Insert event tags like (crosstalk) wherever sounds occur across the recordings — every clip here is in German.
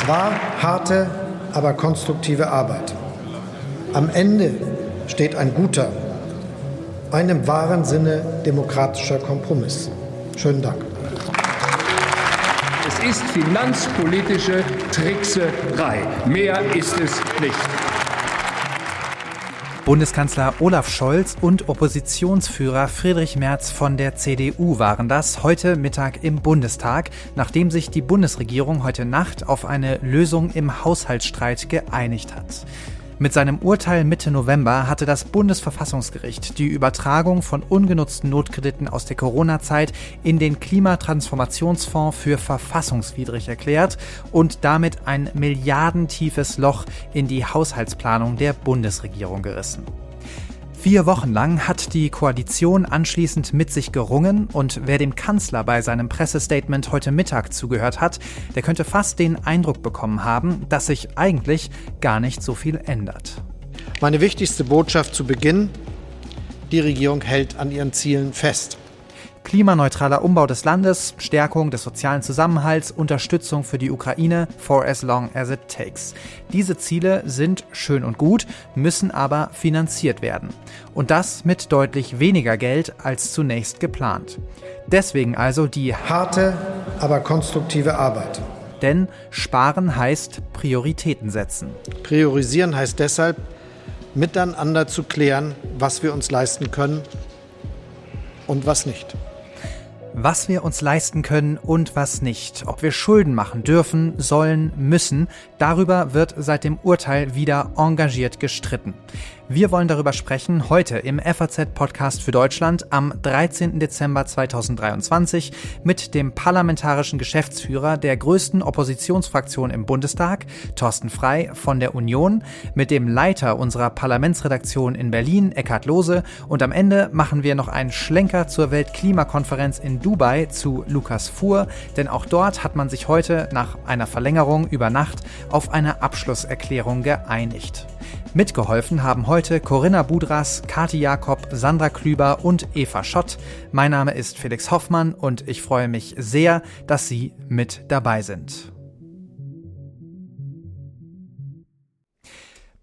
Es war harte, aber konstruktive Arbeit. Am Ende steht ein guter, ein im wahren Sinne demokratischer Kompromiss. Schönen Dank. Es ist finanzpolitische Trickserei. Mehr ist es nicht. Bundeskanzler Olaf Scholz und Oppositionsführer Friedrich Merz von der CDU waren das heute Mittag im Bundestag, nachdem sich die Bundesregierung heute Nacht auf eine Lösung im Haushaltsstreit geeinigt hat. Mit seinem Urteil Mitte November hatte das Bundesverfassungsgericht die Übertragung von ungenutzten Notkrediten aus der Corona-Zeit in den Klimatransformationsfonds für verfassungswidrig erklärt und damit ein milliardentiefes Loch in die Haushaltsplanung der Bundesregierung gerissen. Vier Wochen lang hat die Koalition anschließend mit sich gerungen und wer dem Kanzler bei seinem Pressestatement heute Mittag zugehört hat, der könnte fast den Eindruck bekommen haben, dass sich eigentlich gar nicht so viel ändert. Meine wichtigste Botschaft zu Beginn, die Regierung hält an ihren Zielen fest klimaneutraler Umbau des Landes, Stärkung des sozialen Zusammenhalts, Unterstützung für die Ukraine, for as long as it takes. Diese Ziele sind schön und gut, müssen aber finanziert werden. Und das mit deutlich weniger Geld als zunächst geplant. Deswegen also die harte, aber konstruktive Arbeit. Denn sparen heißt Prioritäten setzen. Priorisieren heißt deshalb, miteinander zu klären, was wir uns leisten können und was nicht was wir uns leisten können und was nicht, ob wir Schulden machen dürfen, sollen, müssen, darüber wird seit dem Urteil wieder engagiert gestritten. Wir wollen darüber sprechen heute im FAZ-Podcast für Deutschland am 13. Dezember 2023 mit dem parlamentarischen Geschäftsführer der größten Oppositionsfraktion im Bundestag, Thorsten Frei von der Union, mit dem Leiter unserer Parlamentsredaktion in Berlin, Eckhard Lose, und am Ende machen wir noch einen Schlenker zur Weltklimakonferenz in Dubai zu Lukas Fuhr, denn auch dort hat man sich heute nach einer Verlängerung über Nacht auf eine Abschlusserklärung geeinigt. Mitgeholfen haben heute Corinna Budras, Kati Jakob, Sandra Klüber und Eva Schott. Mein Name ist Felix Hoffmann und ich freue mich sehr, dass Sie mit dabei sind.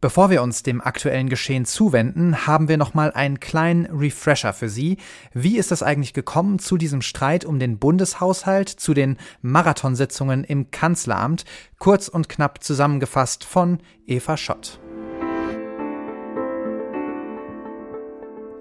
Bevor wir uns dem aktuellen Geschehen zuwenden, haben wir nochmal einen kleinen Refresher für Sie. Wie ist es eigentlich gekommen zu diesem Streit um den Bundeshaushalt, zu den Marathonsitzungen im Kanzleramt? Kurz und knapp zusammengefasst von Eva Schott.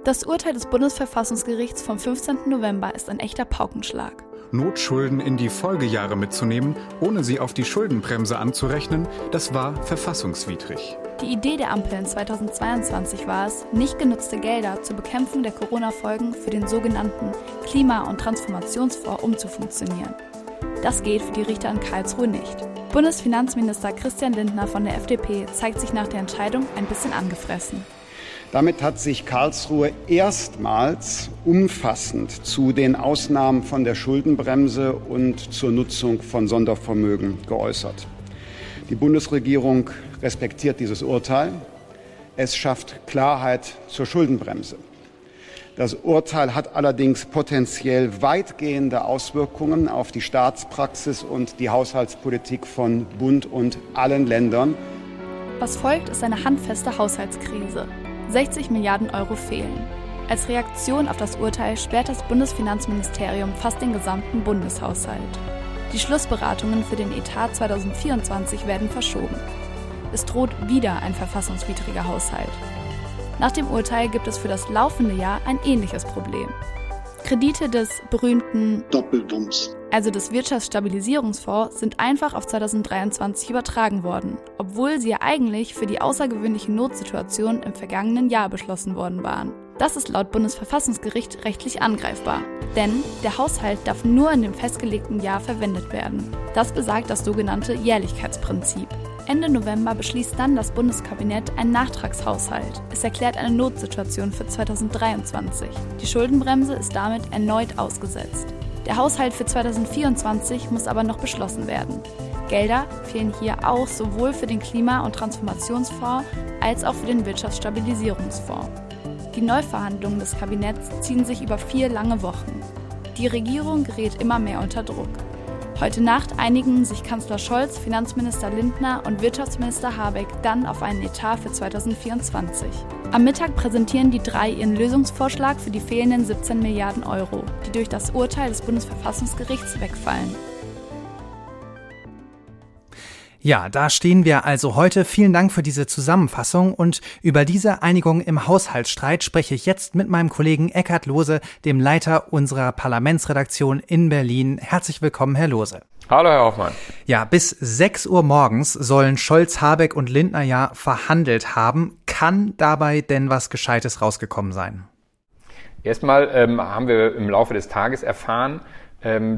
Das Urteil des Bundesverfassungsgerichts vom 15. November ist ein echter Paukenschlag. Notschulden in die Folgejahre mitzunehmen, ohne sie auf die Schuldenbremse anzurechnen, das war verfassungswidrig. Die Idee der Ampeln 2022 war es, nicht genutzte Gelder zur Bekämpfung der Corona-Folgen für den sogenannten Klima- und Transformationsfonds umzufunktionieren. Das geht für die Richter in Karlsruhe nicht. Bundesfinanzminister Christian Lindner von der FDP zeigt sich nach der Entscheidung ein bisschen angefressen. Damit hat sich Karlsruhe erstmals umfassend zu den Ausnahmen von der Schuldenbremse und zur Nutzung von Sondervermögen geäußert. Die Bundesregierung respektiert dieses Urteil. Es schafft Klarheit zur Schuldenbremse. Das Urteil hat allerdings potenziell weitgehende Auswirkungen auf die Staatspraxis und die Haushaltspolitik von Bund und allen Ländern. Was folgt, ist eine handfeste Haushaltskrise. 60 Milliarden Euro fehlen. Als Reaktion auf das Urteil sperrt das Bundesfinanzministerium fast den gesamten Bundeshaushalt. Die Schlussberatungen für den Etat 2024 werden verschoben. Es droht wieder ein verfassungswidriger Haushalt. Nach dem Urteil gibt es für das laufende Jahr ein ähnliches Problem. Kredite des berühmten Doppelbums, also des Wirtschaftsstabilisierungsfonds, sind einfach auf 2023 übertragen worden, obwohl sie ja eigentlich für die außergewöhnlichen Notsituationen im vergangenen Jahr beschlossen worden waren. Das ist laut Bundesverfassungsgericht rechtlich angreifbar, denn der Haushalt darf nur in dem festgelegten Jahr verwendet werden. Das besagt das sogenannte Jährlichkeitsprinzip. Ende November beschließt dann das Bundeskabinett einen Nachtragshaushalt. Es erklärt eine Notsituation für 2023. Die Schuldenbremse ist damit erneut ausgesetzt. Der Haushalt für 2024 muss aber noch beschlossen werden. Gelder fehlen hier auch sowohl für den Klima- und Transformationsfonds als auch für den Wirtschaftsstabilisierungsfonds. Die Neuverhandlungen des Kabinetts ziehen sich über vier lange Wochen. Die Regierung gerät immer mehr unter Druck. Heute Nacht einigen sich Kanzler Scholz, Finanzminister Lindner und Wirtschaftsminister Habeck dann auf einen Etat für 2024. Am Mittag präsentieren die drei ihren Lösungsvorschlag für die fehlenden 17 Milliarden Euro, die durch das Urteil des Bundesverfassungsgerichts wegfallen. Ja, da stehen wir also heute. Vielen Dank für diese Zusammenfassung und über diese Einigung im Haushaltsstreit spreche ich jetzt mit meinem Kollegen Eckhard Lose, dem Leiter unserer Parlamentsredaktion in Berlin. Herzlich willkommen, Herr Lose. Hallo, Herr Hoffmann. Ja, bis 6 Uhr morgens sollen Scholz, Habeck und Lindner ja verhandelt haben. Kann dabei denn was Gescheites rausgekommen sein? Erstmal ähm, haben wir im Laufe des Tages erfahren,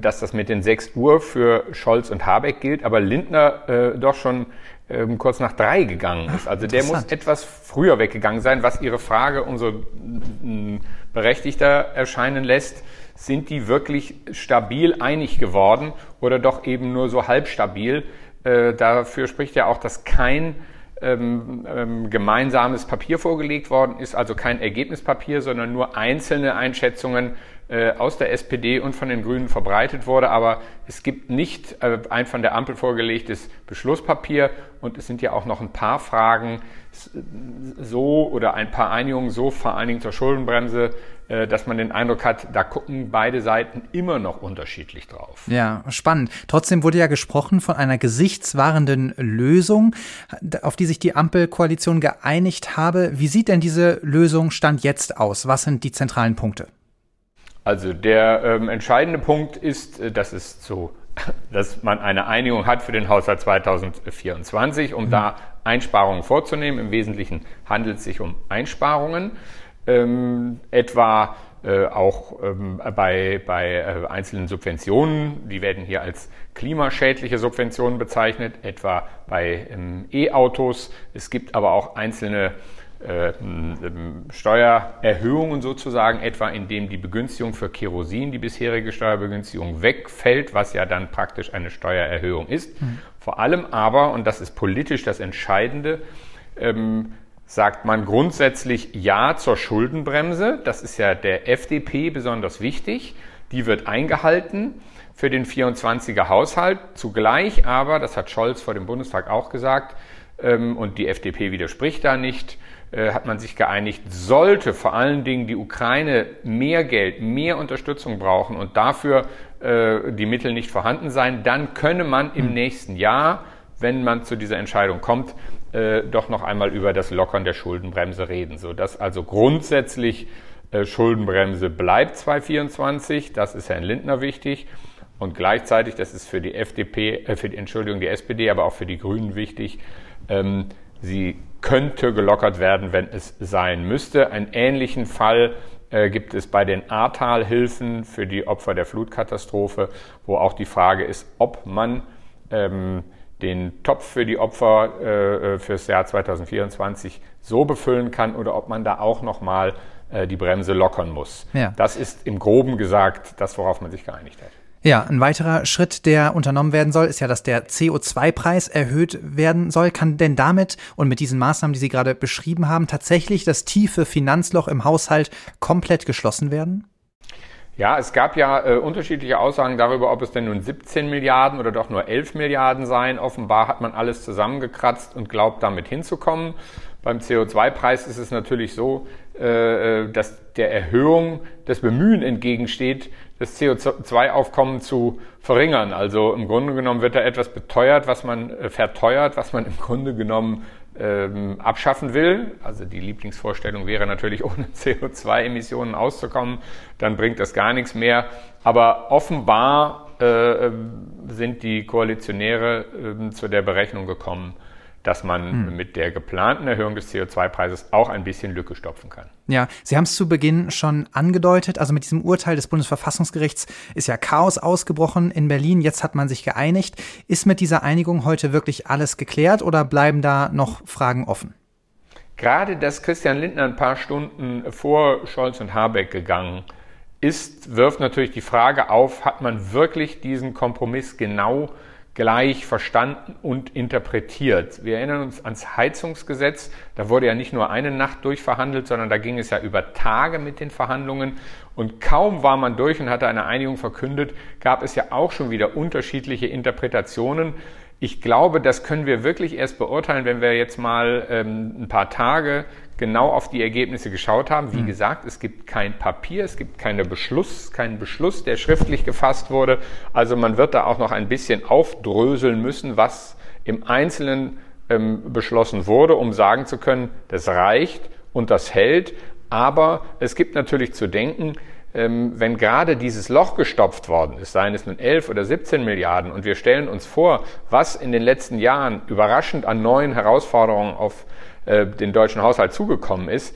dass das mit den 6 Uhr für Scholz und Habeck gilt, aber Lindner äh, doch schon ähm, kurz nach drei gegangen ist. Also der muss etwas früher weggegangen sein, was Ihre Frage umso mm, berechtigter erscheinen lässt. Sind die wirklich stabil einig geworden oder doch eben nur so halb stabil? Äh, dafür spricht ja auch, dass kein ähm, ähm, gemeinsames Papier vorgelegt worden ist, also kein Ergebnispapier, sondern nur einzelne Einschätzungen äh, aus der SPD und von den Grünen verbreitet wurde. Aber es gibt nicht äh, ein von der Ampel vorgelegtes Beschlusspapier und es sind ja auch noch ein paar Fragen so oder ein paar Einigungen so, vor allen Dingen zur Schuldenbremse, äh, dass man den Eindruck hat, da gucken beide Seiten immer noch unterschiedlich drauf. Ja, spannend. Trotzdem wurde ja gesprochen von einer gesichtswahrenden Lösung, auf die sich die Ampelkoalition geeinigt habe. Wie sieht denn diese Lösung Stand jetzt aus? Was sind die zentralen Punkte? Also der ähm, entscheidende Punkt ist, äh, dass es so, (laughs) dass man eine Einigung hat für den Haushalt 2024, um mhm. da Einsparungen vorzunehmen. Im Wesentlichen handelt es sich um Einsparungen, ähm, etwa äh, auch ähm, bei, bei äh, einzelnen Subventionen, die werden hier als klimaschädliche Subventionen bezeichnet, etwa bei ähm, E-Autos. Es gibt aber auch einzelne Steuererhöhungen sozusagen, etwa indem die Begünstigung für Kerosin, die bisherige Steuerbegünstigung wegfällt, was ja dann praktisch eine Steuererhöhung ist. Mhm. Vor allem aber, und das ist politisch das Entscheidende, ähm, sagt man grundsätzlich Ja zur Schuldenbremse. Das ist ja der FDP besonders wichtig. Die wird eingehalten für den 24er Haushalt. Zugleich aber, das hat Scholz vor dem Bundestag auch gesagt, ähm, und die FDP widerspricht da nicht, hat man sich geeinigt, sollte vor allen Dingen die Ukraine mehr Geld, mehr Unterstützung brauchen und dafür äh, die Mittel nicht vorhanden sein, dann könne man im hm. nächsten Jahr, wenn man zu dieser Entscheidung kommt, äh, doch noch einmal über das Lockern der Schuldenbremse reden, sodass also grundsätzlich äh, Schuldenbremse bleibt 2024. Das ist Herrn Lindner wichtig. Und gleichzeitig, das ist für die FDP, äh, für die Entschuldigung, die SPD, aber auch für die Grünen wichtig, ähm, sie könnte gelockert werden, wenn es sein müsste. Einen ähnlichen Fall äh, gibt es bei den Ahrtal-Hilfen für die Opfer der Flutkatastrophe, wo auch die Frage ist, ob man ähm, den Topf für die Opfer äh, äh fürs Jahr 2024 so befüllen kann oder ob man da auch nochmal äh, die Bremse lockern muss. Ja. Das ist im Groben gesagt das, worauf man sich geeinigt hat. Ja, ein weiterer Schritt, der unternommen werden soll, ist ja, dass der CO2-Preis erhöht werden soll. Kann denn damit und mit diesen Maßnahmen, die Sie gerade beschrieben haben, tatsächlich das tiefe Finanzloch im Haushalt komplett geschlossen werden? Ja, es gab ja äh, unterschiedliche Aussagen darüber, ob es denn nun 17 Milliarden oder doch nur 11 Milliarden seien. Offenbar hat man alles zusammengekratzt und glaubt, damit hinzukommen. Beim CO2-Preis ist es natürlich so, äh, äh, dass der Erhöhung das Bemühen entgegensteht, das CO2-Aufkommen zu verringern. Also im Grunde genommen wird da etwas beteuert, was man äh, verteuert, was man im Grunde genommen ähm, abschaffen will. Also die Lieblingsvorstellung wäre natürlich, (laughs) ohne CO2-Emissionen auszukommen, dann bringt das gar nichts mehr. Aber offenbar sind die Koalitionäre äh, zu der Berechnung gekommen, dass man hm. mit der geplanten Erhöhung des CO2-Preises auch ein bisschen Lücke stopfen kann. Ja, Sie haben es zu Beginn schon angedeutet. Also mit diesem Urteil des Bundesverfassungsgerichts ist ja Chaos ausgebrochen in Berlin. Jetzt hat man sich geeinigt. Ist mit dieser Einigung heute wirklich alles geklärt oder bleiben da noch Fragen offen? Gerade, dass Christian Lindner ein paar Stunden vor Scholz und Habeck gegangen ist, wirft natürlich die Frage auf, hat man wirklich diesen Kompromiss genau gleich verstanden und interpretiert. Wir erinnern uns ans Heizungsgesetz. Da wurde ja nicht nur eine Nacht durchverhandelt, sondern da ging es ja über Tage mit den Verhandlungen. Und kaum war man durch und hatte eine Einigung verkündet, gab es ja auch schon wieder unterschiedliche Interpretationen. Ich glaube, das können wir wirklich erst beurteilen, wenn wir jetzt mal ähm, ein paar Tage genau auf die Ergebnisse geschaut haben. Wie mhm. gesagt, es gibt kein Papier, es gibt keine Beschluss, keinen Beschluss, der schriftlich gefasst wurde. Also man wird da auch noch ein bisschen aufdröseln müssen, was im Einzelnen ähm, beschlossen wurde, um sagen zu können, das reicht und das hält. Aber es gibt natürlich zu denken, ähm, wenn gerade dieses Loch gestopft worden ist, seien es nun 11 oder 17 Milliarden, und wir stellen uns vor, was in den letzten Jahren überraschend an neuen Herausforderungen auf äh, den deutschen Haushalt zugekommen ist,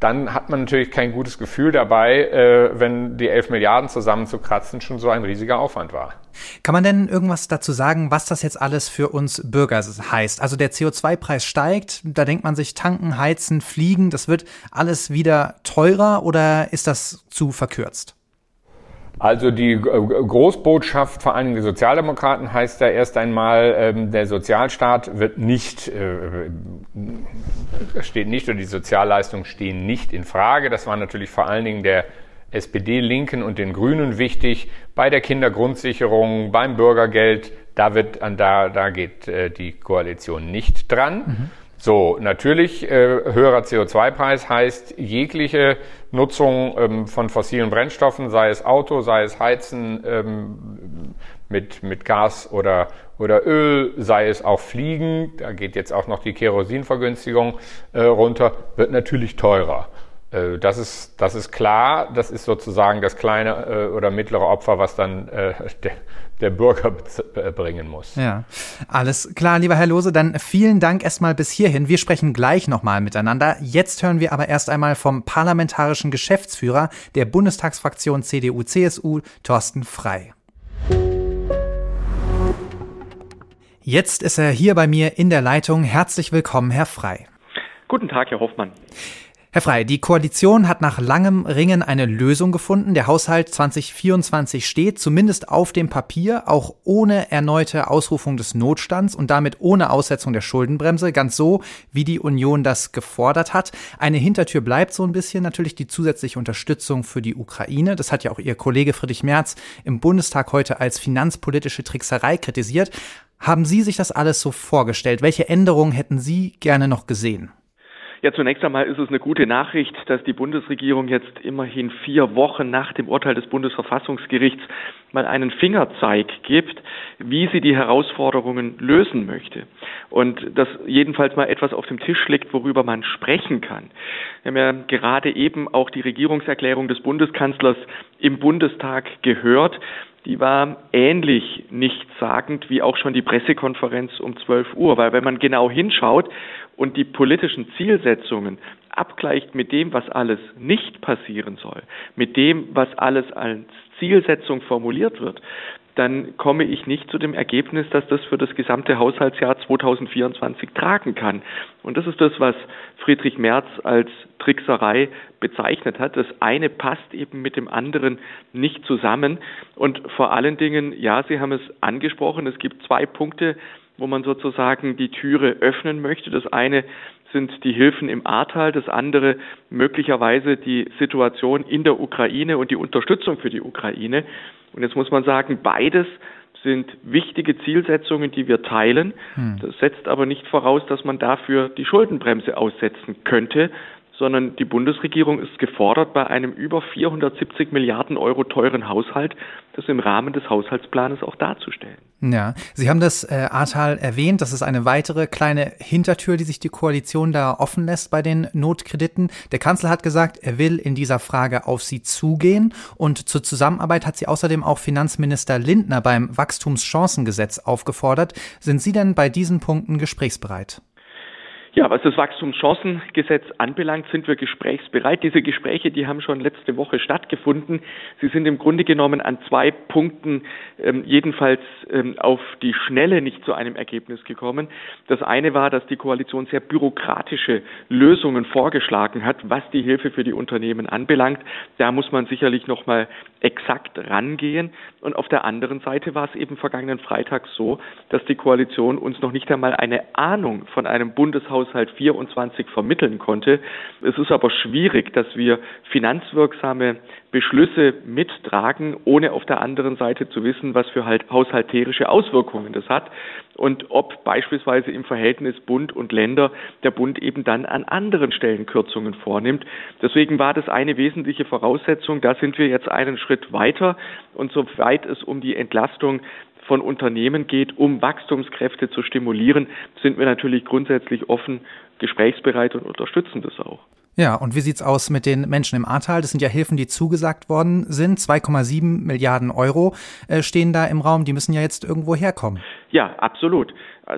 dann hat man natürlich kein gutes Gefühl dabei, äh, wenn die 11 Milliarden zusammenzukratzen schon so ein riesiger Aufwand war. Kann man denn irgendwas dazu sagen, was das jetzt alles für uns Bürger heißt? Also der CO2-Preis steigt, da denkt man sich tanken, heizen, fliegen, das wird alles wieder teurer oder ist das zu verkürzt? Also die Großbotschaft vor allen Dingen der Sozialdemokraten heißt da erst einmal, ähm, der Sozialstaat wird nicht, äh, steht nicht oder die Sozialleistungen stehen nicht in Frage. Das war natürlich vor allen Dingen der SPD, Linken und den Grünen wichtig. Bei der Kindergrundsicherung, beim Bürgergeld, da wird, da, da geht äh, die Koalition nicht dran. Mhm. So, natürlich, äh, höherer CO2-Preis heißt jegliche Nutzung ähm, von fossilen Brennstoffen, sei es Auto, sei es Heizen ähm, mit, mit Gas oder, oder Öl, sei es auch Fliegen, da geht jetzt auch noch die Kerosinvergünstigung äh, runter, wird natürlich teurer. Äh, das ist, das ist klar, das ist sozusagen das kleine äh, oder mittlere Opfer, was dann äh, (laughs) der, der Bürger bringen muss. Ja, alles klar, lieber Herr Lose, dann vielen Dank erstmal bis hierhin. Wir sprechen gleich nochmal miteinander. Jetzt hören wir aber erst einmal vom parlamentarischen Geschäftsführer der Bundestagsfraktion CDU-CSU, Thorsten Frei. Jetzt ist er hier bei mir in der Leitung. Herzlich willkommen, Herr Frei. Guten Tag, Herr Hoffmann. Herr Frei, die Koalition hat nach langem Ringen eine Lösung gefunden. Der Haushalt 2024 steht, zumindest auf dem Papier, auch ohne erneute Ausrufung des Notstands und damit ohne Aussetzung der Schuldenbremse, ganz so, wie die Union das gefordert hat. Eine Hintertür bleibt so ein bisschen natürlich die zusätzliche Unterstützung für die Ukraine. Das hat ja auch Ihr Kollege Friedrich Merz im Bundestag heute als finanzpolitische Trickserei kritisiert. Haben Sie sich das alles so vorgestellt? Welche Änderungen hätten Sie gerne noch gesehen? Ja, zunächst einmal ist es eine gute Nachricht, dass die Bundesregierung jetzt immerhin vier Wochen nach dem Urteil des Bundesverfassungsgerichts mal einen Fingerzeig gibt, wie sie die Herausforderungen lösen möchte. Und dass jedenfalls mal etwas auf dem Tisch liegt, worüber man sprechen kann. Wir haben ja gerade eben auch die Regierungserklärung des Bundeskanzlers im Bundestag gehört die war ähnlich nichtssagend wie auch schon die Pressekonferenz um 12 Uhr, weil wenn man genau hinschaut und die politischen Zielsetzungen abgleicht mit dem, was alles nicht passieren soll, mit dem, was alles als Zielsetzung formuliert wird, dann komme ich nicht zu dem Ergebnis, dass das für das gesamte Haushaltsjahr 2024 tragen kann. Und das ist das, was Friedrich Merz als Trickserei bezeichnet hat. Das eine passt eben mit dem anderen nicht zusammen. Und vor allen Dingen, ja, Sie haben es angesprochen, es gibt zwei Punkte, wo man sozusagen die Türe öffnen möchte. Das eine sind die Hilfen im Ahrtal, das andere möglicherweise die Situation in der Ukraine und die Unterstützung für die Ukraine. Und jetzt muss man sagen, beides sind wichtige Zielsetzungen, die wir teilen. Hm. Das setzt aber nicht voraus, dass man dafür die Schuldenbremse aussetzen könnte, sondern die Bundesregierung ist gefordert, bei einem über 470 Milliarden Euro teuren Haushalt das im Rahmen des Haushaltsplanes auch darzustellen. Ja, Sie haben das äh, Ahrtal erwähnt. Das ist eine weitere kleine Hintertür, die sich die Koalition da offen lässt bei den Notkrediten. Der Kanzler hat gesagt, er will in dieser Frage auf Sie zugehen. Und zur Zusammenarbeit hat sie außerdem auch Finanzminister Lindner beim Wachstumschancengesetz aufgefordert. Sind Sie denn bei diesen Punkten gesprächsbereit? Ja, was das Wachstumschancengesetz anbelangt, sind wir gesprächsbereit. Diese Gespräche, die haben schon letzte Woche stattgefunden. Sie sind im Grunde genommen an zwei Punkten ähm, jedenfalls ähm, auf die Schnelle nicht zu einem Ergebnis gekommen. Das eine war, dass die Koalition sehr bürokratische Lösungen vorgeschlagen hat, was die Hilfe für die Unternehmen anbelangt. Da muss man sicherlich noch mal exakt rangehen. Und auf der anderen Seite war es eben vergangenen Freitag so, dass die Koalition uns noch nicht einmal eine Ahnung von einem Bundeshaushalt 24 vermitteln konnte. Es ist aber schwierig, dass wir finanzwirksame Beschlüsse mittragen, ohne auf der anderen Seite zu wissen, was für halt haushalterische Auswirkungen das hat und ob beispielsweise im Verhältnis Bund und Länder der Bund eben dann an anderen Stellen Kürzungen vornimmt. Deswegen war das eine wesentliche Voraussetzung. Da sind wir jetzt einen Schritt weiter und soweit es um die Entlastung von Unternehmen geht, um Wachstumskräfte zu stimulieren, sind wir natürlich grundsätzlich offen, gesprächsbereit und unterstützen das auch. Ja, und wie sieht's aus mit den Menschen im Ahrtal? Das sind ja Hilfen, die zugesagt worden sind. 2,7 Milliarden Euro äh, stehen da im Raum. Die müssen ja jetzt irgendwo herkommen. Ja, absolut.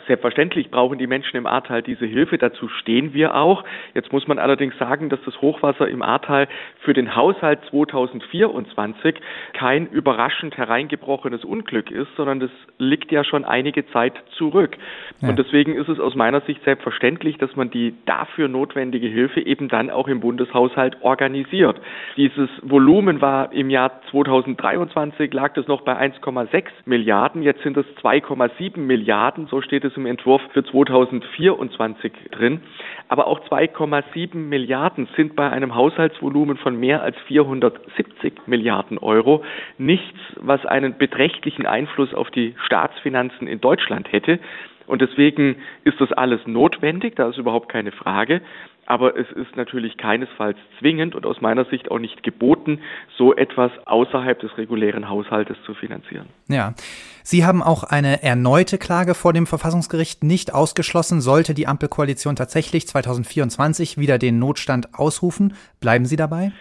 Selbstverständlich brauchen die Menschen im Ahrtal diese Hilfe. Dazu stehen wir auch. Jetzt muss man allerdings sagen, dass das Hochwasser im Ahrtal für den Haushalt 2024 kein überraschend hereingebrochenes Unglück ist, sondern das liegt ja schon einige Zeit zurück. Ja. Und deswegen ist es aus meiner Sicht selbstverständlich, dass man die dafür notwendige Hilfe eben dann auch im Bundeshaushalt organisiert. Dieses Volumen war im Jahr 2023 lag das noch bei 1,6 Milliarden. Jetzt sind es 2,7 Milliarden. So steht es im Entwurf für 2024 drin. Aber auch 2,7 Milliarden sind bei einem Haushaltsvolumen von mehr als 470 Milliarden Euro nichts, was einen beträchtlichen Einfluss auf die Staatsfinanzen in Deutschland hätte. Und deswegen ist das alles notwendig, da ist überhaupt keine Frage aber es ist natürlich keinesfalls zwingend und aus meiner Sicht auch nicht geboten, so etwas außerhalb des regulären Haushaltes zu finanzieren. Ja. Sie haben auch eine erneute Klage vor dem Verfassungsgericht nicht ausgeschlossen, sollte die Ampelkoalition tatsächlich 2024 wieder den Notstand ausrufen. Bleiben Sie dabei?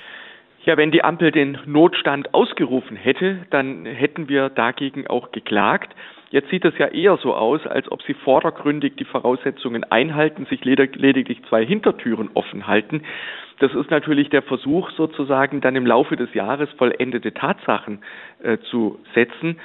Ja, wenn die Ampel den Notstand ausgerufen hätte, dann hätten wir dagegen auch geklagt. Jetzt sieht es ja eher so aus, als ob sie vordergründig die Voraussetzungen einhalten, sich lediglich zwei Hintertüren offen halten. Das ist natürlich der Versuch, sozusagen dann im Laufe des Jahres vollendete Tatsachen äh, zu setzen.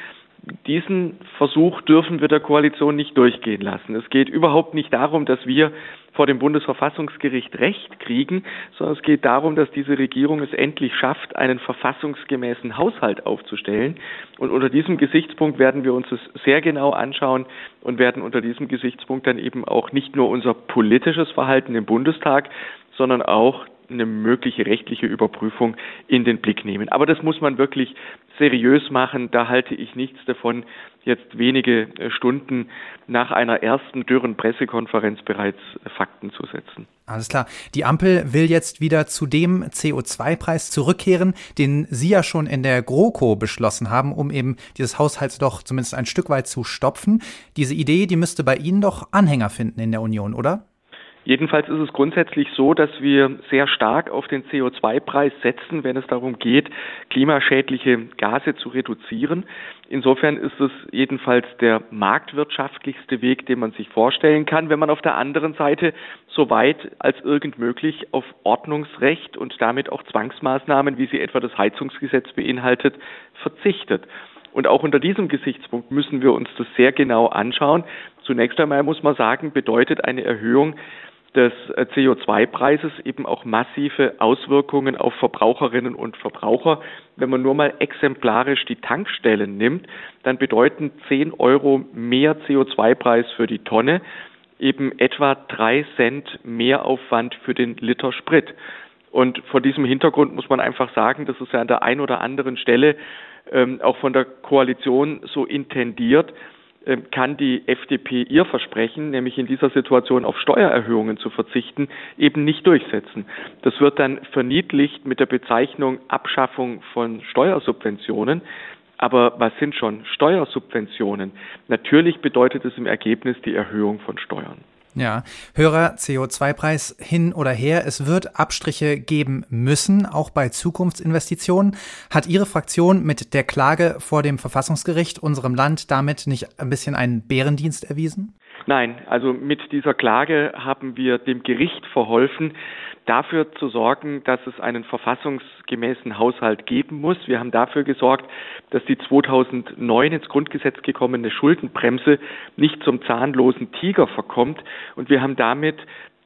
Diesen Versuch dürfen wir der Koalition nicht durchgehen lassen. Es geht überhaupt nicht darum, dass wir vor dem Bundesverfassungsgericht Recht kriegen, sondern es geht darum, dass diese Regierung es endlich schafft, einen verfassungsgemäßen Haushalt aufzustellen. Und unter diesem Gesichtspunkt werden wir uns das sehr genau anschauen und werden unter diesem Gesichtspunkt dann eben auch nicht nur unser politisches Verhalten im Bundestag, sondern auch eine mögliche rechtliche Überprüfung in den Blick nehmen. Aber das muss man wirklich seriös machen. Da halte ich nichts davon, jetzt wenige äh, Stunden nach einer ersten dürren Pressekonferenz bereits äh, Fakten zu setzen. Alles klar. Die Ampel will jetzt wieder zu dem CO2-Preis zurückkehren, den Sie ja schon in der GroKo beschlossen haben, um eben dieses Haushaltsloch zumindest ein Stück weit zu stopfen. Diese Idee, die müsste bei Ihnen doch Anhänger finden in der Union, oder? Jedenfalls ist es grundsätzlich so, dass wir sehr stark auf den CO2-Preis setzen, wenn es darum geht, klimaschädliche Gase zu reduzieren. Insofern ist es jedenfalls der marktwirtschaftlichste Weg, den man sich vorstellen kann, wenn man auf der anderen Seite so weit als irgend möglich auf Ordnungsrecht und damit auch Zwangsmaßnahmen, wie sie etwa das Heizungsgesetz beinhaltet, verzichtet. Und auch unter diesem Gesichtspunkt müssen wir uns das sehr genau anschauen. Zunächst einmal muss man sagen, bedeutet eine Erhöhung des äh, CO2-Preises eben auch massive Auswirkungen auf Verbraucherinnen und Verbraucher. Wenn man nur mal exemplarisch die Tankstellen nimmt, dann bedeuten 10 Euro mehr CO2-Preis für die Tonne eben etwa drei Cent Mehraufwand für den Liter Sprit. Und vor diesem Hintergrund muss man einfach sagen, dass es ja an der einen oder anderen Stelle ähm, auch von der Koalition so intendiert, kann die FDP ihr Versprechen, nämlich in dieser Situation auf Steuererhöhungen zu verzichten, eben nicht durchsetzen. Das wird dann verniedlicht mit der Bezeichnung Abschaffung von Steuersubventionen. Aber was sind schon Steuersubventionen? Natürlich bedeutet es im Ergebnis die Erhöhung von Steuern. Ja, höherer CO2-Preis hin oder her. Es wird Abstriche geben müssen, auch bei Zukunftsinvestitionen. Hat Ihre Fraktion mit der Klage vor dem Verfassungsgericht unserem Land damit nicht ein bisschen einen Bärendienst erwiesen? Nein, also mit dieser Klage haben wir dem Gericht verholfen, dafür zu sorgen, dass es einen verfassungsgemäßen Haushalt geben muss. Wir haben dafür gesorgt, dass die 2009 ins Grundgesetz gekommene Schuldenbremse nicht zum zahnlosen Tiger verkommt. Und wir haben damit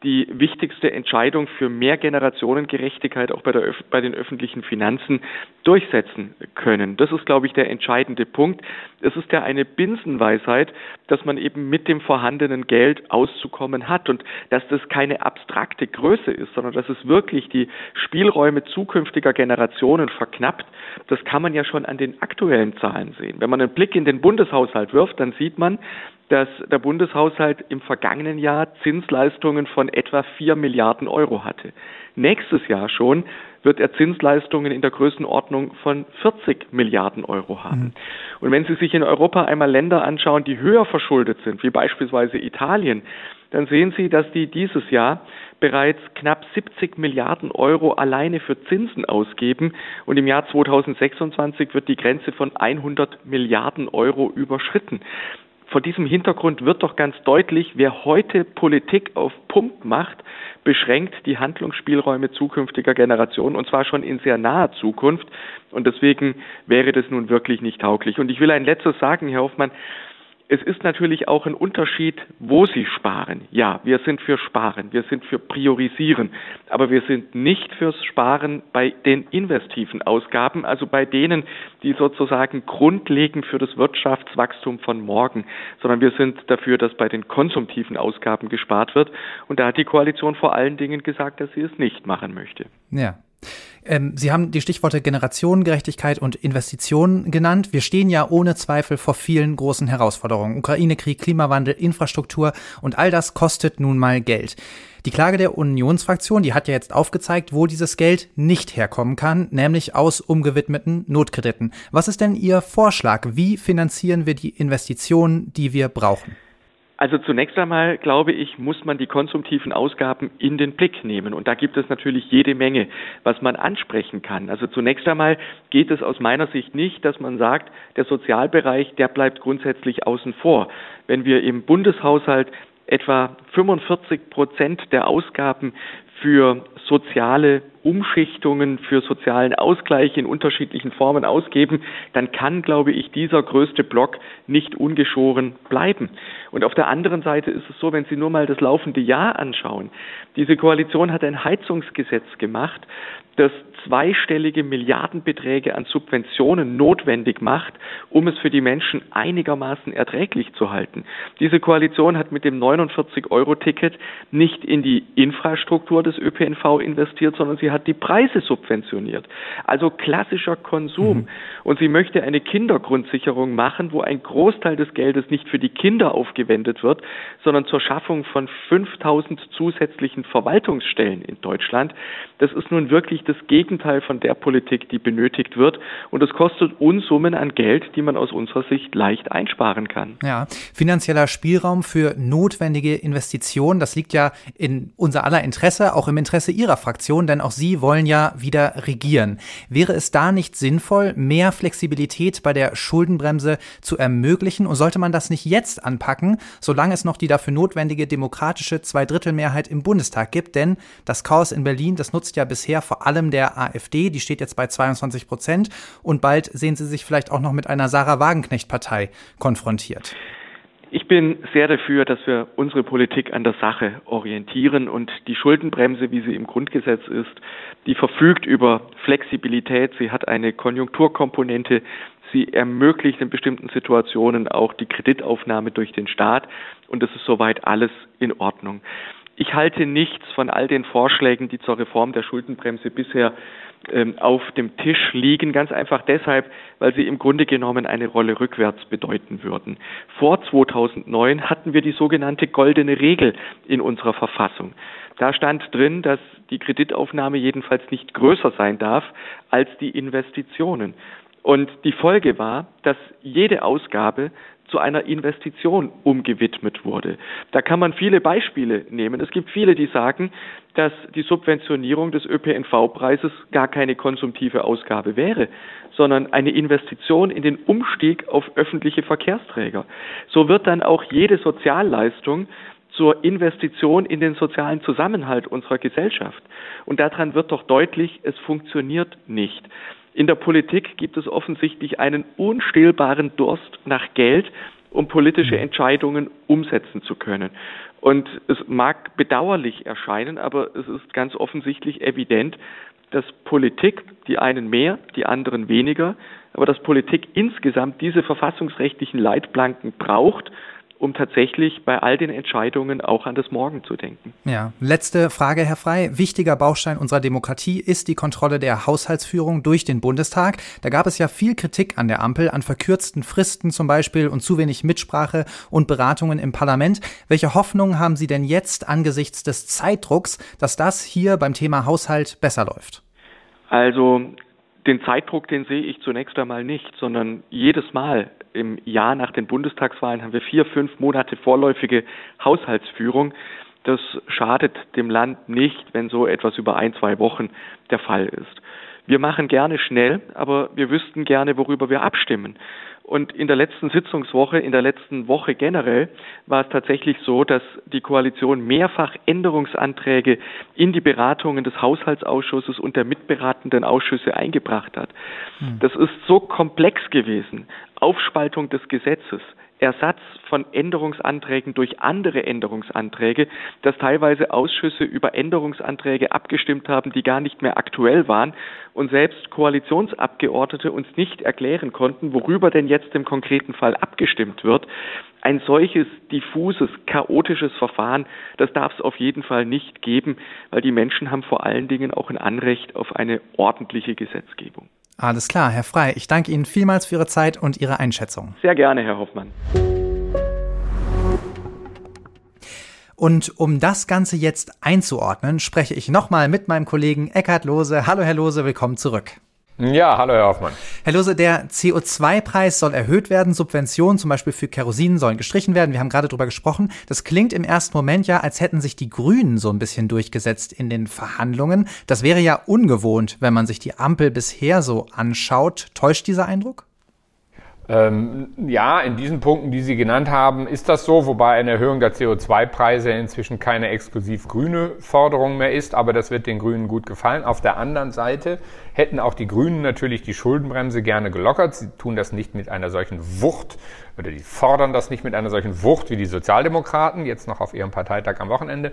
die wichtigste Entscheidung für mehr Generationengerechtigkeit auch bei, der, bei den öffentlichen Finanzen durchsetzen können. Das ist, glaube ich, der entscheidende Punkt. Es ist ja eine Binsenweisheit, dass man eben mit dem vorhandenen Geld auszukommen hat und dass das keine abstrakte Größe ist, sondern dass es wirklich die Spielräume zukünftiger Generationen verknappt. Das kann man ja schon an den aktuellen Zahlen sehen. Wenn man einen Blick in den Bundeshaushalt wirft, dann sieht man, dass der Bundeshaushalt im vergangenen Jahr Zinsleistungen von etwa vier Milliarden Euro hatte. Nächstes Jahr schon wird er Zinsleistungen in der Größenordnung von 40 Milliarden Euro haben. Mhm. Und wenn Sie sich in Europa einmal Länder anschauen, die höher verschuldet sind, wie beispielsweise Italien, dann sehen Sie, dass die dieses Jahr bereits knapp 70 Milliarden Euro alleine für Zinsen ausgeben und im Jahr 2026 wird die Grenze von 100 Milliarden Euro überschritten vor diesem Hintergrund wird doch ganz deutlich, wer heute Politik auf Pump macht, beschränkt die Handlungsspielräume zukünftiger Generationen und zwar schon in sehr naher Zukunft. Und deswegen wäre das nun wirklich nicht tauglich. Und ich will ein letztes sagen, Herr Hoffmann, es ist natürlich auch ein Unterschied, wo Sie sparen. Ja, wir sind für Sparen, wir sind für Priorisieren, aber wir sind nicht fürs Sparen bei den investiven Ausgaben, also bei denen, die sozusagen grundlegend für das Wirtschaftswachstum von morgen, sondern wir sind dafür, dass bei den konsumtiven Ausgaben gespart wird. Und da hat die Koalition vor allen Dingen gesagt, dass sie es nicht machen möchte. Ja, ähm, Sie haben die Stichworte Generationengerechtigkeit und Investitionen genannt. Wir stehen ja ohne Zweifel vor vielen großen Herausforderungen. Ukraine-Krieg, Klimawandel, Infrastruktur und all das kostet nun mal Geld. Die Klage der Unionsfraktion, die hat ja jetzt aufgezeigt, wo dieses Geld nicht herkommen kann, nämlich aus umgewidmeten Notkrediten. Was ist denn Ihr Vorschlag? Wie finanzieren wir die Investitionen, die wir brauchen? Also zunächst einmal, glaube ich, muss man die konsumtiven Ausgaben in den Blick nehmen. Und da gibt es natürlich jede Menge, was man ansprechen kann. Also zunächst einmal geht es aus meiner Sicht nicht, dass man sagt, der Sozialbereich, der bleibt grundsätzlich außen vor. Wenn wir im Bundeshaushalt etwa 45 Prozent der Ausgaben für soziale Umschichtungen, für sozialen Ausgleich in unterschiedlichen Formen ausgeben, dann kann, glaube ich, dieser größte Block nicht ungeschoren bleiben. Und auf der anderen Seite ist es so, wenn Sie nur mal das laufende Jahr anschauen, diese Koalition hat ein Heizungsgesetz gemacht, das zweistellige Milliardenbeträge an Subventionen notwendig macht, um es für die Menschen einigermaßen erträglich zu halten. Diese Koalition hat mit dem 49-Euro-Ticket nicht in die Infrastruktur des ÖPNV investiert, sondern sie hat die Preise subventioniert. Also klassischer Konsum. Mhm. Und sie möchte eine Kindergrundsicherung machen, wo ein Großteil des Geldes nicht für die Kinder aufgewendet wird, sondern zur Schaffung von 5000 zusätzlichen Verwaltungsstellen in Deutschland. Das ist nun wirklich das Gegenteil von der Politik, die benötigt wird. Und es kostet Unsummen an Geld, die man aus unserer Sicht leicht einsparen kann. Ja, finanzieller Spielraum für notwendige Investitionen, das liegt ja in unser aller Interesse, auch im Interesse Ihrer Fraktion, denn auch Sie wollen ja wieder regieren. Wäre es da nicht sinnvoll, mehr Flexibilität bei der Schuldenbremse zu ermöglichen? Und sollte man das nicht jetzt anpacken, solange es noch die dafür notwendige demokratische Zweidrittelmehrheit im Bundestag gibt? Denn das Chaos in Berlin, das nutzt ja bisher vor allem der AfD, die steht jetzt bei 22 Prozent. Und bald sehen Sie sich vielleicht auch noch mit einer Sarah Wagenknecht-Partei konfrontiert. Ich bin sehr dafür, dass wir unsere Politik an der Sache orientieren und die Schuldenbremse, wie sie im Grundgesetz ist, die verfügt über Flexibilität, sie hat eine Konjunkturkomponente, sie ermöglicht in bestimmten Situationen auch die Kreditaufnahme durch den Staat. Und das ist soweit alles in Ordnung. Ich halte nichts von all den Vorschlägen, die zur Reform der Schuldenbremse bisher auf dem Tisch liegen, ganz einfach deshalb, weil sie im Grunde genommen eine Rolle rückwärts bedeuten würden. Vor 2009 hatten wir die sogenannte goldene Regel in unserer Verfassung. Da stand drin, dass die Kreditaufnahme jedenfalls nicht größer sein darf als die Investitionen. Und die Folge war, dass jede Ausgabe zu einer Investition umgewidmet wurde. Da kann man viele Beispiele nehmen. Es gibt viele, die sagen, dass die Subventionierung des ÖPNV-Preises gar keine konsumtive Ausgabe wäre, sondern eine Investition in den Umstieg auf öffentliche Verkehrsträger. So wird dann auch jede Sozialleistung zur Investition in den sozialen Zusammenhalt unserer Gesellschaft. Und daran wird doch deutlich, es funktioniert nicht. In der Politik gibt es offensichtlich einen unstillbaren Durst nach Geld um politische mhm. Entscheidungen umsetzen zu können. Und es mag bedauerlich erscheinen, aber es ist ganz offensichtlich evident, dass Politik, die einen mehr, die anderen weniger, aber dass Politik insgesamt diese verfassungsrechtlichen Leitplanken braucht, um tatsächlich bei all den Entscheidungen auch an das Morgen zu denken. Ja, letzte Frage, Herr Frei. Wichtiger Baustein unserer Demokratie ist die Kontrolle der Haushaltsführung durch den Bundestag. Da gab es ja viel Kritik an der Ampel, an verkürzten Fristen zum Beispiel und zu wenig Mitsprache und Beratungen im Parlament. Welche Hoffnungen haben Sie denn jetzt angesichts des Zeitdrucks, dass das hier beim Thema Haushalt besser läuft? Also den Zeitdruck, den sehe ich zunächst einmal nicht, sondern jedes Mal im Jahr nach den Bundestagswahlen haben wir vier, fünf Monate vorläufige Haushaltsführung. Das schadet dem Land nicht, wenn so etwas über ein, zwei Wochen der Fall ist. Wir machen gerne schnell, aber wir wüssten gerne, worüber wir abstimmen. Und in der letzten Sitzungswoche, in der letzten Woche generell, war es tatsächlich so, dass die Koalition mehrfach Änderungsanträge in die Beratungen des Haushaltsausschusses und der mitberatenden Ausschüsse eingebracht hat. Hm. Das ist so komplex gewesen. Aufspaltung des Gesetzes, Ersatz von Änderungsanträgen durch andere Änderungsanträge, dass teilweise Ausschüsse über Änderungsanträge abgestimmt haben, die gar nicht mehr aktuell waren und selbst Koalitionsabgeordnete uns nicht erklären konnten, worüber denn jetzt im konkreten Fall abgestimmt wird. Ein solches diffuses, chaotisches Verfahren, das darf es auf jeden Fall nicht geben, weil die Menschen haben vor allen Dingen auch ein Anrecht auf eine ordentliche Gesetzgebung. Alles klar, Herr Frei. Ich danke Ihnen vielmals für Ihre Zeit und Ihre Einschätzung. Sehr gerne, Herr Hoffmann. Und um das Ganze jetzt einzuordnen, spreche ich nochmal mit meinem Kollegen Eckhard Lose. Hallo, Herr Lose, willkommen zurück. Ja, hallo Herr Hoffmann. Herr Lose, der CO2-Preis soll erhöht werden, Subventionen zum Beispiel für Kerosin sollen gestrichen werden. Wir haben gerade drüber gesprochen. Das klingt im ersten Moment ja, als hätten sich die Grünen so ein bisschen durchgesetzt in den Verhandlungen. Das wäre ja ungewohnt, wenn man sich die Ampel bisher so anschaut. Täuscht dieser Eindruck? Ähm, ja, in diesen Punkten, die Sie genannt haben, ist das so, wobei eine Erhöhung der CO2-Preise inzwischen keine exklusiv grüne Forderung mehr ist, aber das wird den Grünen gut gefallen. Auf der anderen Seite hätten auch die Grünen natürlich die Schuldenbremse gerne gelockert. Sie tun das nicht mit einer solchen Wucht oder die fordern das nicht mit einer solchen Wucht wie die Sozialdemokraten, jetzt noch auf ihrem Parteitag am Wochenende.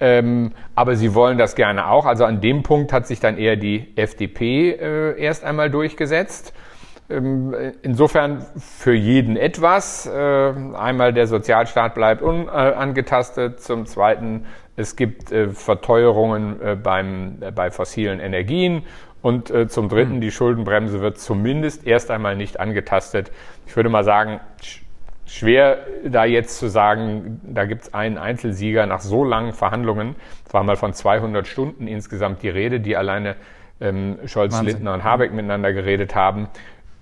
Ähm, aber sie wollen das gerne auch. Also an dem Punkt hat sich dann eher die FDP äh, erst einmal durchgesetzt. Ähm, insofern für jeden etwas. Äh, einmal der Sozialstaat bleibt unangetastet. Zum Zweiten, es gibt äh, Verteuerungen äh, beim, bei fossilen Energien. Und zum Dritten, hm. die Schuldenbremse wird zumindest erst einmal nicht angetastet. Ich würde mal sagen, schwer da jetzt zu sagen, da gibt es einen Einzelsieger nach so langen Verhandlungen. Es war mal von 200 Stunden insgesamt die Rede, die alleine ähm, Scholz, Wahnsinn. Lindner und Habeck miteinander geredet haben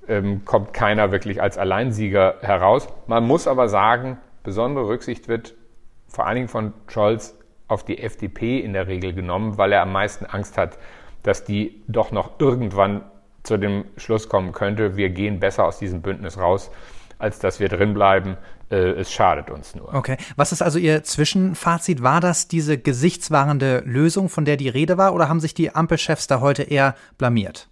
ähm, kommt keiner wirklich als Alleinsieger heraus. Man muss aber sagen, besondere Rücksicht wird vor allen Dingen von Scholz auf die FDP in der Regel genommen, weil er am meisten Angst hat, dass die doch noch irgendwann zu dem Schluss kommen könnte, wir gehen besser aus diesem Bündnis raus, als dass wir drinbleiben. Äh, es schadet uns nur. Okay. Was ist also Ihr Zwischenfazit? War das diese gesichtswahrende Lösung, von der die Rede war, oder haben sich die Ampelchefs da heute eher blamiert?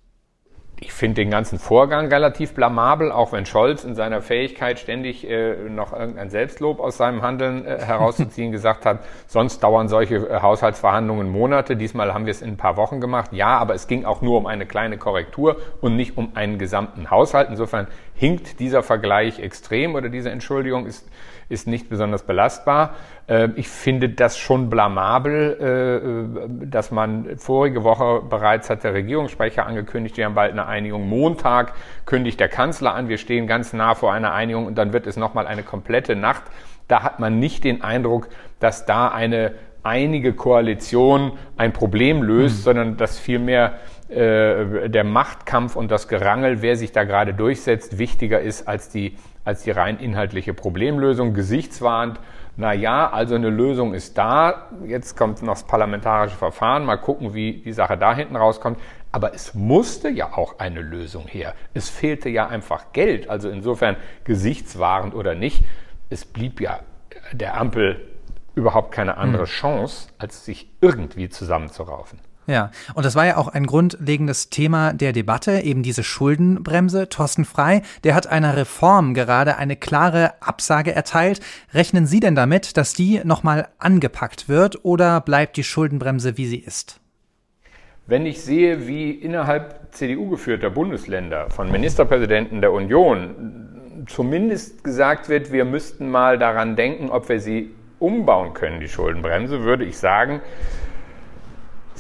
Ich finde den ganzen Vorgang relativ blamabel, auch wenn Scholz in seiner Fähigkeit ständig äh, noch irgendein Selbstlob aus seinem Handeln äh, herauszuziehen (laughs) gesagt hat, sonst dauern solche äh, Haushaltsverhandlungen Monate. Diesmal haben wir es in ein paar Wochen gemacht. Ja, aber es ging auch nur um eine kleine Korrektur und nicht um einen gesamten Haushalt. Insofern hinkt dieser Vergleich extrem oder diese Entschuldigung ist ist nicht besonders belastbar. Ähm, ich finde das schon blamabel, äh, dass man vorige Woche bereits hat der Regierungssprecher angekündigt, wir haben bald eine Einigung. Montag kündigt der Kanzler an, wir stehen ganz nah vor einer Einigung und dann wird es nochmal eine komplette Nacht. Da hat man nicht den Eindruck, dass da eine einige Koalition ein Problem löst, mhm. sondern dass vielmehr äh, der Machtkampf und das Gerangel, wer sich da gerade durchsetzt, wichtiger ist als die als die rein inhaltliche Problemlösung. Gesichtswahrend, na ja, also eine Lösung ist da. Jetzt kommt noch das parlamentarische Verfahren. Mal gucken, wie die Sache da hinten rauskommt. Aber es musste ja auch eine Lösung her. Es fehlte ja einfach Geld. Also insofern gesichtswahrend oder nicht. Es blieb ja der Ampel überhaupt keine andere hm. Chance, als sich irgendwie zusammenzuraufen. Ja, und das war ja auch ein grundlegendes Thema der Debatte, eben diese Schuldenbremse. Thorsten Frei, der hat einer Reform gerade eine klare Absage erteilt. Rechnen Sie denn damit, dass die nochmal angepackt wird oder bleibt die Schuldenbremse, wie sie ist? Wenn ich sehe, wie innerhalb CDU-geführter Bundesländer von Ministerpräsidenten der Union zumindest gesagt wird, wir müssten mal daran denken, ob wir sie umbauen können, die Schuldenbremse, würde ich sagen,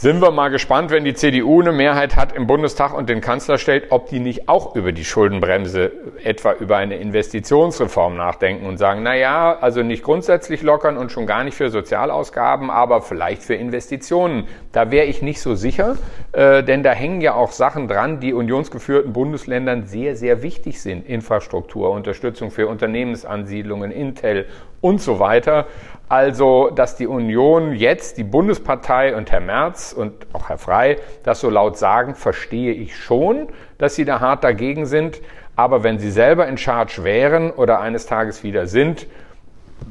sind wir mal gespannt, wenn die CDU eine Mehrheit hat im Bundestag und den Kanzler stellt, ob die nicht auch über die Schuldenbremse, etwa über eine Investitionsreform nachdenken und sagen, na ja, also nicht grundsätzlich lockern und schon gar nicht für Sozialausgaben, aber vielleicht für Investitionen. Da wäre ich nicht so sicher, äh, denn da hängen ja auch Sachen dran, die unionsgeführten Bundesländern sehr, sehr wichtig sind. Infrastruktur, Unterstützung für Unternehmensansiedlungen, Intel und so weiter. Also, dass die Union jetzt, die Bundespartei und Herr Merz und auch Herr Frei das so laut sagen, verstehe ich schon, dass sie da hart dagegen sind. Aber wenn sie selber in Charge wären oder eines Tages wieder sind,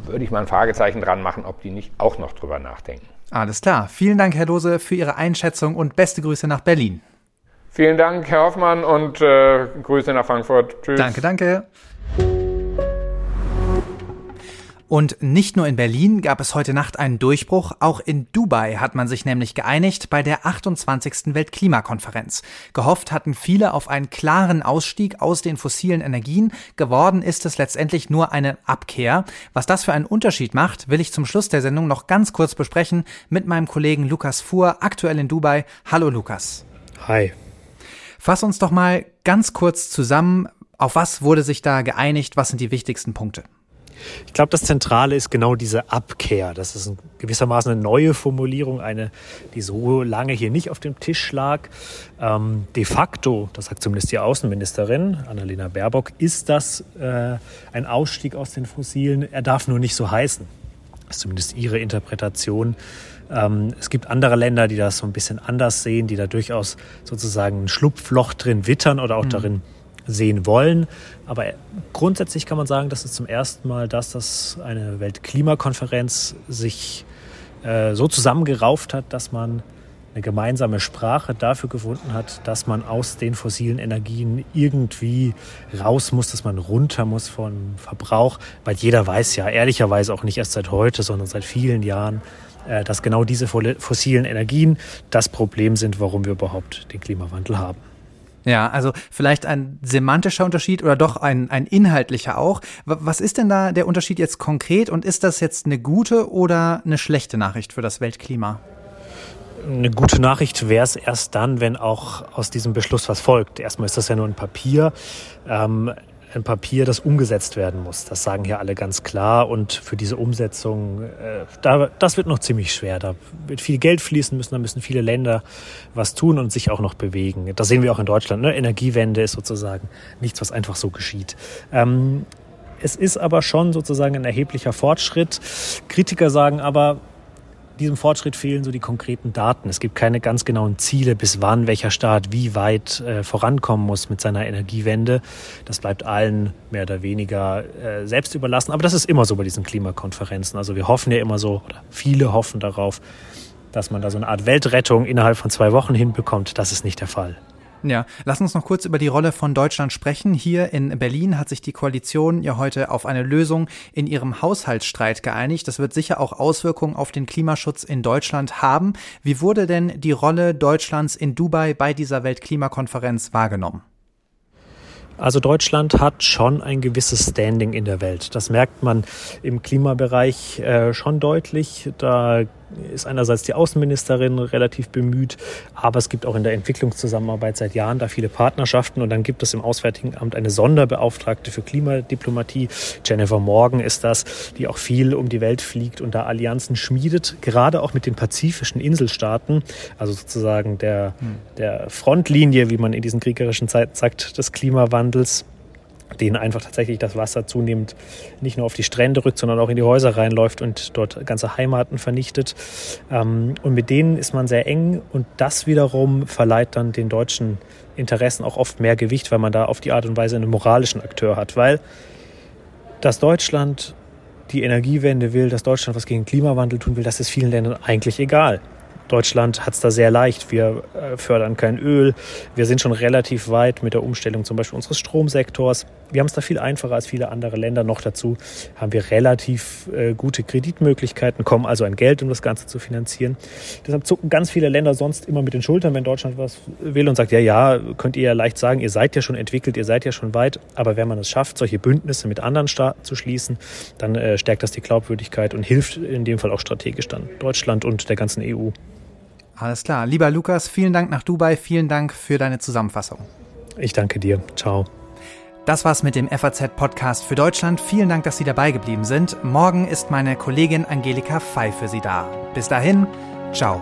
würde ich mal ein Fragezeichen dran machen, ob die nicht auch noch drüber nachdenken. Alles klar. Vielen Dank, Herr Lose, für Ihre Einschätzung und beste Grüße nach Berlin. Vielen Dank, Herr Hoffmann, und äh, Grüße nach Frankfurt. Tschüss. Danke, danke. Und nicht nur in Berlin gab es heute Nacht einen Durchbruch, auch in Dubai hat man sich nämlich geeinigt bei der 28. Weltklimakonferenz. Gehofft hatten viele auf einen klaren Ausstieg aus den fossilen Energien, geworden ist es letztendlich nur eine Abkehr. Was das für einen Unterschied macht, will ich zum Schluss der Sendung noch ganz kurz besprechen mit meinem Kollegen Lukas Fuhr, aktuell in Dubai. Hallo Lukas. Hi. Fass uns doch mal ganz kurz zusammen, auf was wurde sich da geeinigt, was sind die wichtigsten Punkte? Ich glaube, das Zentrale ist genau diese Abkehr. Das ist gewissermaßen eine neue Formulierung, eine, die so lange hier nicht auf dem Tisch lag. Ähm, de facto, das sagt zumindest die Außenministerin Annalena Baerbock, ist das äh, ein Ausstieg aus den Fossilen. Er darf nur nicht so heißen. Das ist zumindest ihre Interpretation. Ähm, es gibt andere Länder, die das so ein bisschen anders sehen, die da durchaus sozusagen ein Schlupfloch drin wittern oder auch mhm. darin sehen wollen. Aber grundsätzlich kann man sagen, dass es zum ersten Mal, dass das eine Weltklimakonferenz sich äh, so zusammengerauft hat, dass man eine gemeinsame Sprache dafür gefunden hat, dass man aus den fossilen Energien irgendwie raus muss, dass man runter muss von Verbrauch, weil jeder weiß ja, ehrlicherweise auch nicht erst seit heute, sondern seit vielen Jahren, äh, dass genau diese fossilen Energien das Problem sind, warum wir überhaupt den Klimawandel haben. Ja, also vielleicht ein semantischer Unterschied oder doch ein, ein inhaltlicher auch. Was ist denn da der Unterschied jetzt konkret und ist das jetzt eine gute oder eine schlechte Nachricht für das Weltklima? Eine gute Nachricht wäre es erst dann, wenn auch aus diesem Beschluss was folgt. Erstmal ist das ja nur ein Papier. Ähm, ein Papier, das umgesetzt werden muss. Das sagen hier alle ganz klar. Und für diese Umsetzung, äh, da, das wird noch ziemlich schwer. Da wird viel Geld fließen müssen, da müssen viele Länder was tun und sich auch noch bewegen. Das sehen wir auch in Deutschland. Ne? Energiewende ist sozusagen nichts, was einfach so geschieht. Ähm, es ist aber schon sozusagen ein erheblicher Fortschritt. Kritiker sagen aber, diesem Fortschritt fehlen so die konkreten Daten. Es gibt keine ganz genauen Ziele, bis wann welcher Staat wie weit äh, vorankommen muss mit seiner Energiewende. Das bleibt allen mehr oder weniger äh, selbst überlassen. Aber das ist immer so bei diesen Klimakonferenzen. Also wir hoffen ja immer so, oder viele hoffen darauf, dass man da so eine Art Weltrettung innerhalb von zwei Wochen hinbekommt. Das ist nicht der Fall. Ja, lass uns noch kurz über die Rolle von Deutschland sprechen. Hier in Berlin hat sich die Koalition ja heute auf eine Lösung in ihrem Haushaltsstreit geeinigt. Das wird sicher auch Auswirkungen auf den Klimaschutz in Deutschland haben. Wie wurde denn die Rolle Deutschlands in Dubai bei dieser Weltklimakonferenz wahrgenommen? Also Deutschland hat schon ein gewisses Standing in der Welt. Das merkt man im Klimabereich äh, schon deutlich. Da ist einerseits die Außenministerin relativ bemüht, aber es gibt auch in der Entwicklungszusammenarbeit seit Jahren da viele Partnerschaften. Und dann gibt es im Auswärtigen Amt eine Sonderbeauftragte für Klimadiplomatie. Jennifer Morgan ist das, die auch viel um die Welt fliegt und da Allianzen schmiedet, gerade auch mit den pazifischen Inselstaaten, also sozusagen der, der Frontlinie, wie man in diesen kriegerischen Zeiten sagt, des Klimawandels denen einfach tatsächlich das Wasser zunehmend nicht nur auf die Strände rückt, sondern auch in die Häuser reinläuft und dort ganze Heimaten vernichtet. Ähm, und mit denen ist man sehr eng und das wiederum verleiht dann den deutschen Interessen auch oft mehr Gewicht, weil man da auf die Art und Weise einen moralischen Akteur hat, weil dass Deutschland die Energiewende will, dass Deutschland was gegen Klimawandel tun will, das ist vielen Ländern eigentlich egal. Deutschland hat es da sehr leicht. Wir äh, fördern kein Öl. Wir sind schon relativ weit mit der Umstellung zum Beispiel unseres Stromsektors. Wir haben es da viel einfacher als viele andere Länder. Noch dazu haben wir relativ äh, gute Kreditmöglichkeiten, kommen also an Geld, um das Ganze zu finanzieren. Deshalb zucken ganz viele Länder sonst immer mit den Schultern, wenn Deutschland was will und sagt, ja, ja, könnt ihr ja leicht sagen, ihr seid ja schon entwickelt, ihr seid ja schon weit. Aber wenn man es schafft, solche Bündnisse mit anderen Staaten zu schließen, dann äh, stärkt das die Glaubwürdigkeit und hilft in dem Fall auch strategisch dann Deutschland und der ganzen EU. Alles klar. Lieber Lukas, vielen Dank nach Dubai. Vielen Dank für deine Zusammenfassung. Ich danke dir. Ciao. Das war's mit dem FAZ-Podcast für Deutschland. Vielen Dank, dass Sie dabei geblieben sind. Morgen ist meine Kollegin Angelika Fey für Sie da. Bis dahin, ciao.